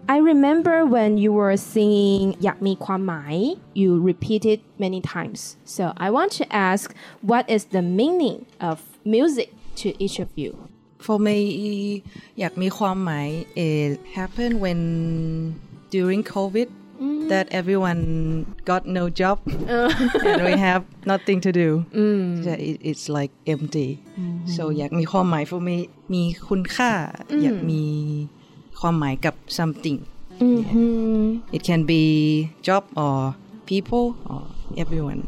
I remember when you were singing Yakmi Kwamai, you repeated many times. So I want to ask, what is the meaning of music to each of you? For me, Yakmi Kwamai, it happened when during COVID mm. that everyone got no job and we have nothing to do. Mm. So it, it's like empty. Mm-hmm. So Yakmi Kwamai for me, มีคุณค่า mm. อยากมี ความหมายกับ something mm-hmm. it can be job or people or everyone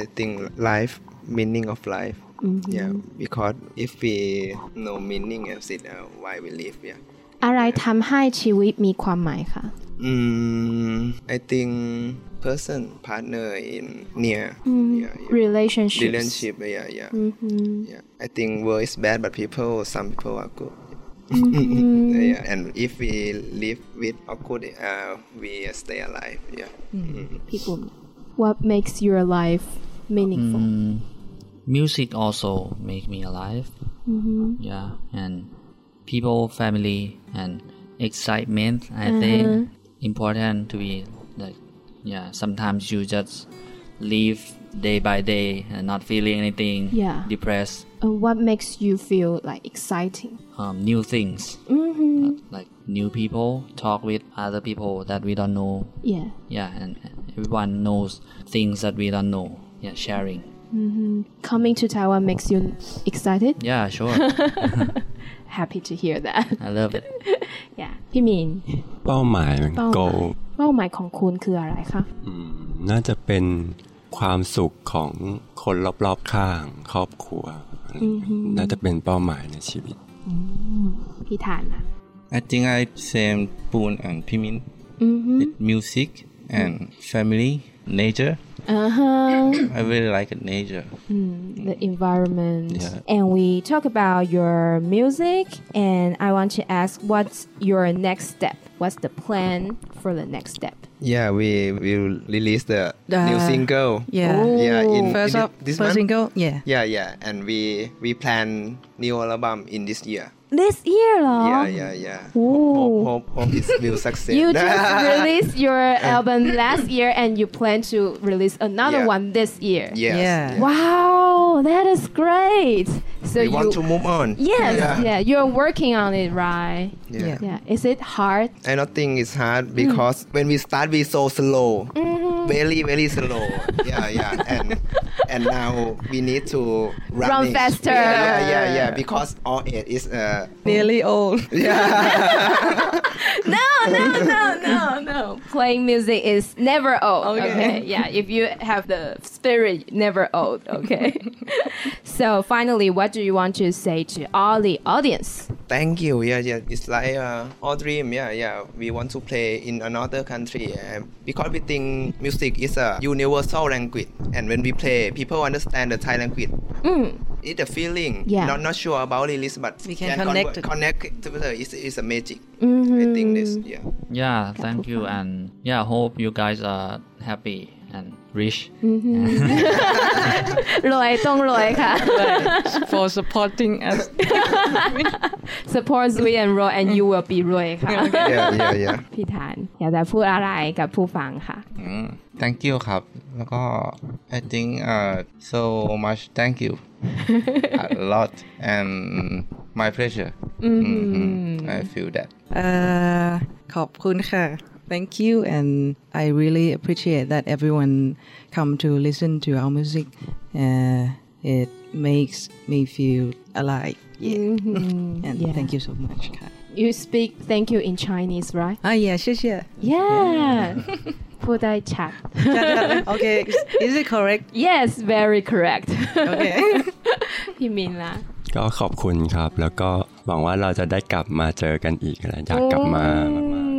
I think life meaning of life mm-hmm. yeah because if we no meaning of it uh, why we live yeah อะไรทำให้ชีวิตมีความหมายคะ mm, I think person partner in near mm, yeah, yeah. relationship relationship yeah yeah mm-hmm. yeah I think world is bad but people some people are good Mm-hmm. yeah, and if we live with a good, uh, we stay alive. Yeah. Mm-hmm. People, what makes your life meaningful? Mm, music also make me alive. Mm-hmm. Yeah, and people, family, and excitement. I uh-huh. think important to be like, yeah. Sometimes you just live day by day and not feeling anything. Yeah. Depressed. And what makes you feel like exciting? Um, new things. Mm-hmm. Uh, like new people, talk with other people that we don't know. Yeah. Yeah, and everyone knows things that we don't know. Yeah, sharing. Mm-hmm. Coming to Taiwan makes you excited? Yeah, sure. Happy to hear that. I love it. yeah พี่มีนเป้าหมาย goal เป้าหมายของคุณคืออะไรคะน่าจะเป็นความสุขของคนรอบๆข้าง ครอบครัว น่าจะเป็นเป้าหมายในชีวิตพี่ฐานนะ I think I same Poon and Pimin with music and family nature uh-huh. I really like nature. Mm, the environment. Yeah. And we talk about your music, and I want to ask, what's your next step? What's the plan for the next step? Yeah, we will release the, the new single. Yeah, Ooh. yeah. In, first, in this first month? single. Yeah, yeah, yeah. And we we plan new album in this year. This year, lor. Yeah, yeah, yeah. Hope, hope, hope it will succeed. You just released your album last year, and you plan to release another yeah. one this year. Yes. Yeah. Wow, that is great. So we you want to move on. Yes, yeah. yeah. You're working on it, right? Yeah. Yeah. Is it hard? I don't think it's hard because mm. when we start, we so slow. Mm-hmm. Very, very slow. yeah, yeah. And and now we need to run, run faster. Yeah, yeah, yeah. Because all it is uh nearly old. Yeah. no, no, no, no, no. Playing music is never old. Okay. okay. Yeah. If you have the spirit, never old. Okay. so finally, what do you want to say to all the audience? Thank you. Yeah, yeah. It's like uh, our dream. Yeah, yeah. We want to play in another country uh, because we think music is a universal language, and when we play, people understand the Thai language. Mm. It's a feeling. Yeah. Not not sure about lyrics, but we can, can connect. Connect together. It's, it's a magic. Mm-hmm. I think this. Yeah. Yeah. Thank you, and yeah. Hope you guys are happy and rich รวยต้องรวยค่ะ for supporting us support we and roy and you will be รวยค่ะ yeah yeah yeah พี่ฐานอยากจะพูดอะไรกับผู้ฟังค่ะ thank you ครับแล้วก็ I think uh so much thank you a lot and my pleasure I feel that ขอบคุณค่ะ thank you and I really appreciate that everyone come to listen to our music uh, it makes me feel alive yeah mm-hmm. and yeah. thank you so much you speak thank you in Chinese right ah yeah 谢谢 yeah พูดได้ชัด okay is it correct yes very correct okay พี่มินล่ะก็ขอบคุณครับ แล้วก็หวังว่าเราจะได้กลับมาเจอกันอีกนะอยากกลับมามาก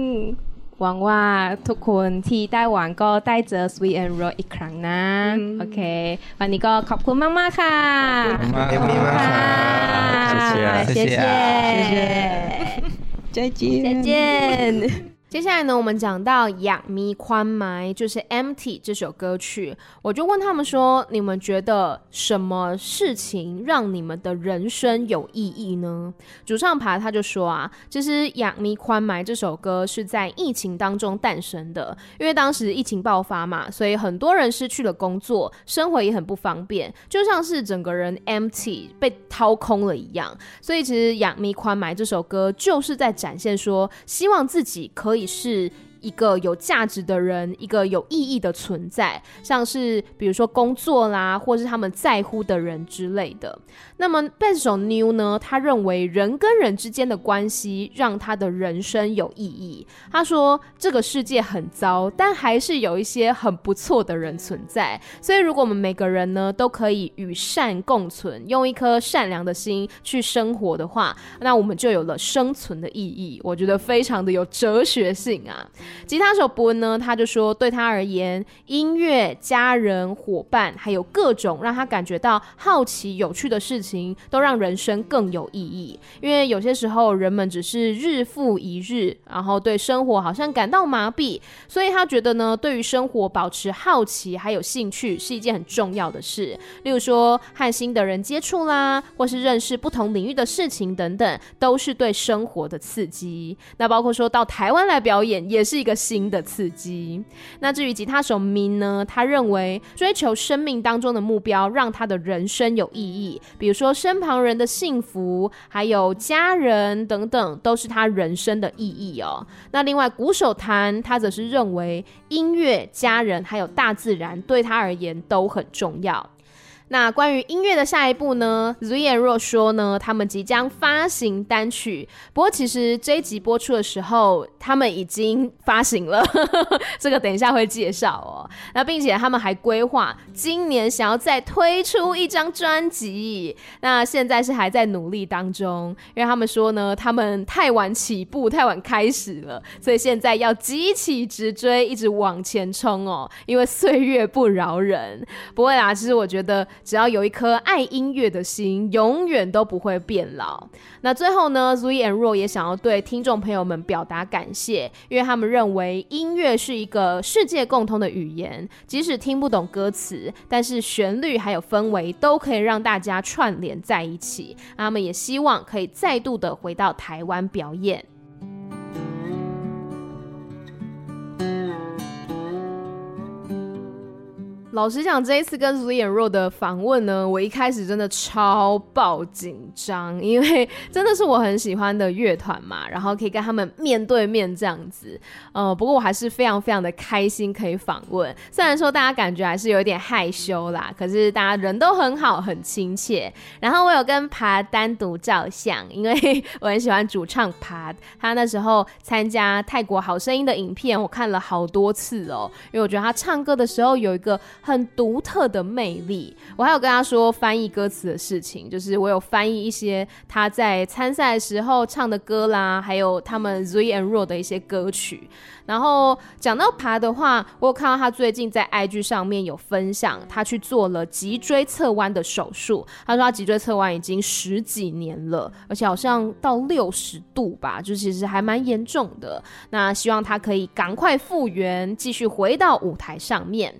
หวังว่าทุกคนที่ไต้หวันก็ได้เจอ Sweet and Roll อีกครั้งนะ โอเค วันนี้ก็ขอบคุณมาก ๆ ค่ะขอบคุณมากค่ะ谢谢谢谢再见再见 接下来呢，我们讲到《仰咪宽埋》就是 Empty 这首歌曲，我就问他们说：你们觉得什么事情让你们的人生有意义呢？主唱爬他就说啊，其实《仰咪宽埋》这首歌是在疫情当中诞生的，因为当时疫情爆发嘛，所以很多人失去了工作，生活也很不方便，就像是整个人 empty 被掏空了一样。所以其实《仰咪宽埋》这首歌就是在展现说，希望自己可以。你是一个有价值的人，一个有意义的存在，像是比如说工作啦，或是他们在乎的人之类的。那么贝斯手妞呢，他认为人跟人之间的关系让他的人生有意义。他说这个世界很糟，但还是有一些很不错的人存在。所以如果我们每个人呢都可以与善共存，用一颗善良的心去生活的话，那我们就有了生存的意义。我觉得非常的有哲学性啊。吉他手伯恩呢，他就说，对他而言，音乐、家人、伙伴，还有各种让他感觉到好奇、有趣的事情，都让人生更有意义。因为有些时候，人们只是日复一日，然后对生活好像感到麻痹，所以他觉得呢，对于生活保持好奇还有兴趣是一件很重要的事。例如说，和新的人接触啦，或是认识不同领域的事情等等，都是对生活的刺激。那包括说到台湾来表演，也是一个新的刺激。那至于吉他手 Min 呢，他认为追求生命当中的目标，让他的人生有意义。比如说身旁人的幸福，还有家人等等，都是他人生的意义哦。那另外鼓手弹，他则是认为音乐、家人还有大自然对他而言都很重要。那关于音乐的下一步呢？Zui and Ro 说呢，他们即将发行单曲。不过其实这一集播出的时候，他们已经发行了，这个等一下会介绍哦。那并且他们还规划今年想要再推出一张专辑。那现在是还在努力当中，因为他们说呢，他们太晚起步，太晚开始了，所以现在要急起直追，一直往前冲哦。因为岁月不饶人。不会啦，其实我觉得。只要有一颗爱音乐的心，永远都不会变老。那最后呢，Zui and Ro 也想要对听众朋友们表达感谢，因为他们认为音乐是一个世界共通的语言，即使听不懂歌词，但是旋律还有氛围都可以让大家串联在一起。他们也希望可以再度的回到台湾表演。老实讲，这一次跟 Zui and Ro 的访问呢，我一开始真的超爆紧张，因为真的是我很喜欢的乐团嘛，然后可以跟他们面对面这样子，呃，不过我还是非常非常的开心可以访问。虽然说大家感觉还是有点害羞啦，可是大家人都很好，很亲切。然后我有跟爬单独照相，因为我很喜欢主唱爬他那时候参加泰国好声音的影片，我看了好多次哦，因为我觉得他唱歌的时候有一个。很独特的魅力，我还有跟他说翻译歌词的事情，就是我有翻译一些他在参赛的时候唱的歌啦，还有他们 Z and Ro 的一些歌曲。然后讲到爬的话，我有看到他最近在 IG 上面有分享，他去做了脊椎侧弯的手术。他说他脊椎侧弯已经十几年了，而且好像到六十度吧，就其实还蛮严重的。那希望他可以赶快复原，继续回到舞台上面。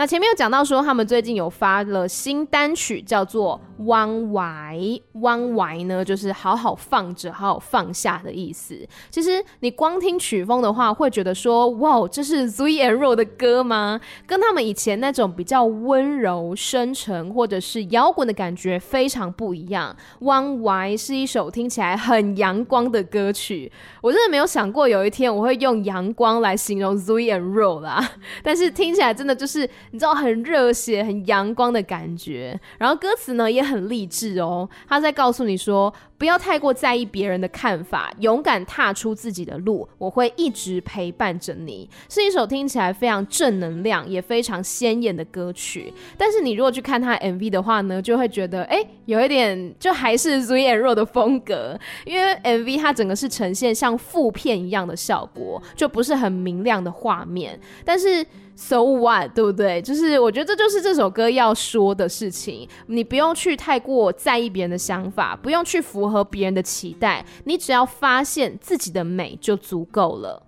那前面有讲到说，他们最近有发了新单曲，叫做《Wang Wai》。Wang Wai 呢，就是好好放着，好好放下的意思。其实你光听曲风的话，会觉得说，哇，这是 Zui and Roll 的歌吗？跟他们以前那种比较温柔、深沉或者是摇滚的感觉非常不一样。Wang Wai 是一首听起来很阳光的歌曲。我真的没有想过有一天我会用阳光来形容 Zui and Roll 啦，但是听起来真的就是。你知道很热血、很阳光的感觉，然后歌词呢也很励志哦。他在告诉你说，不要太过在意别人的看法，勇敢踏出自己的路，我会一直陪伴着你。是一首听起来非常正能量，也非常鲜艳的歌曲。但是你如果去看他 MV 的话呢，就会觉得，哎，有一点就还是 Zui and Ro 的风格，因为 MV 它整个是呈现像负片一样的效果，就不是很明亮的画面，但是。So what，对不对？就是我觉得这就是这首歌要说的事情。你不用去太过在意别人的想法，不用去符合别人的期待，你只要发现自己的美就足够了。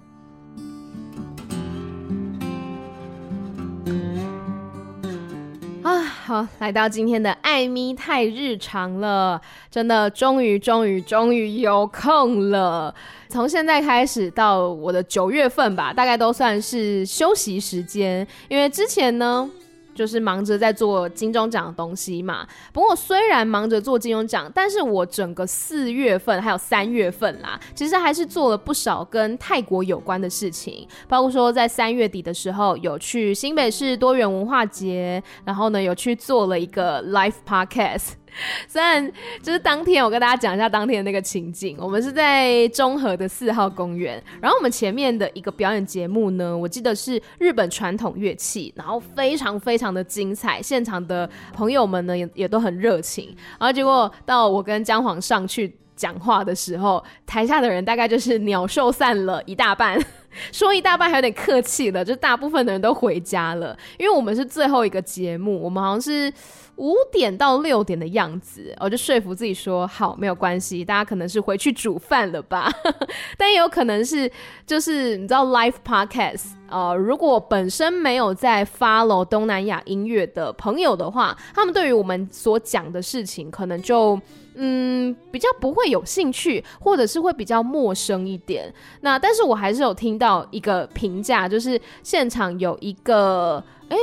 啊，好，来到今天的艾咪太日常了，真的，终于，终于，终于有空了。从现在开始到我的九月份吧，大概都算是休息时间，因为之前呢。就是忙着在做金钟奖的东西嘛。不过虽然忙着做金钟奖，但是我整个四月份还有三月份啦，其实还是做了不少跟泰国有关的事情。包括说在三月底的时候，有去新北市多元文化节，然后呢有去做了一个 live podcast。虽然就是当天，我跟大家讲一下当天的那个情景。我们是在中和的四号公园，然后我们前面的一个表演节目呢，我记得是日本传统乐器，然后非常非常的精彩。现场的朋友们呢，也也都很热情。然后结果到我跟姜黄上去讲话的时候，台下的人大概就是鸟兽散了一大半。说一大半还有点客气了，就大部分的人都回家了，因为我们是最后一个节目，我们好像是。五点到六点的样子，我就说服自己说好，没有关系，大家可能是回去煮饭了吧，但也有可能是就是你知道 live podcast，呃，如果本身没有在 follow 东南亚音乐的朋友的话，他们对于我们所讲的事情，可能就嗯比较不会有兴趣，或者是会比较陌生一点。那但是我还是有听到一个评价，就是现场有一个哎。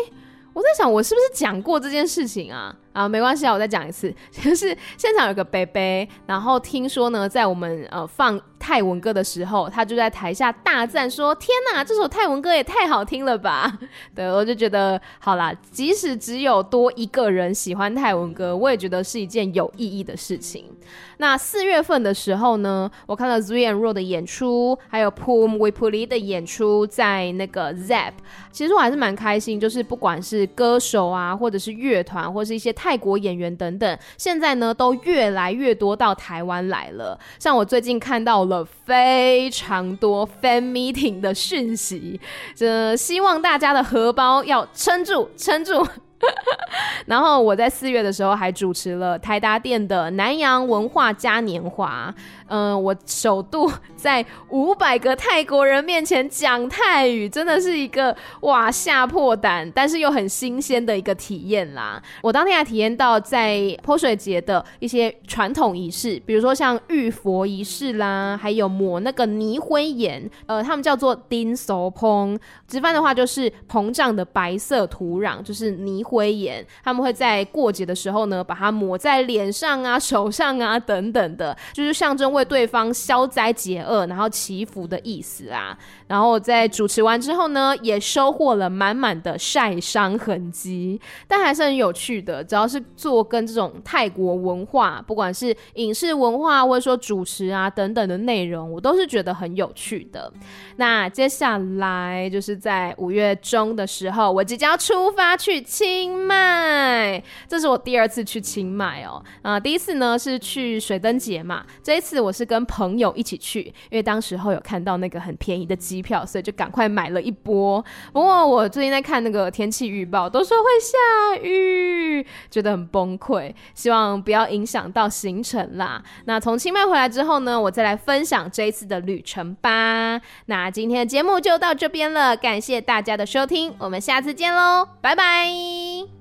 我在想，我是不是讲过这件事情啊？啊，没关系啊，我再讲一次，就是现场有个 baby，，然后听说呢，在我们呃放泰文歌的时候，他就在台下大赞说：“天哪，这首泰文歌也太好听了吧！” 对，我就觉得好啦，即使只有多一个人喜欢泰文歌，我也觉得是一件有意义的事情。那四月份的时候呢，我看了 Zui and Ro 的演出，还有 Poom Wipuli 的演出，在那个 Zap，其实我还是蛮开心，就是不管是歌手啊，或者是乐团，或是一些泰国演员等等，现在呢都越来越多到台湾来了。像我最近看到了非常多 Fan Meeting 的讯息，这希望大家的荷包要撑住，撑住。然后我在四月的时候还主持了台达店的南洋文化嘉年华。嗯、我首度在五百个泰国人面前讲泰语，真的是一个哇吓破胆，但是又很新鲜的一个体验啦。我当天还体验到在泼水节的一些传统仪式，比如说像浴佛仪式啦，还有抹那个泥灰盐，呃，他们叫做丁手蓬，直翻的话就是膨胀的白色土壤，就是泥灰岩。他们会在过节的时候呢，把它抹在脸上啊、手上啊等等的，就是象征为。对方消灾解厄，然后祈福的意思啊。然后在主持完之后呢，也收获了满满的晒伤痕迹，但还是很有趣的。只要是做跟这种泰国文化，不管是影视文化或者说主持啊等等的内容，我都是觉得很有趣的。那接下来就是在五月中的时候，我即将出发去清迈，这是我第二次去清迈哦。啊，第一次呢是去水灯节嘛，这一次我。是跟朋友一起去，因为当时候有看到那个很便宜的机票，所以就赶快买了一波。不过我最近在看那个天气预报，都说会下雨，觉得很崩溃。希望不要影响到行程啦。那从清迈回来之后呢，我再来分享这一次的旅程吧。那今天的节目就到这边了，感谢大家的收听，我们下次见喽，拜拜。Bye.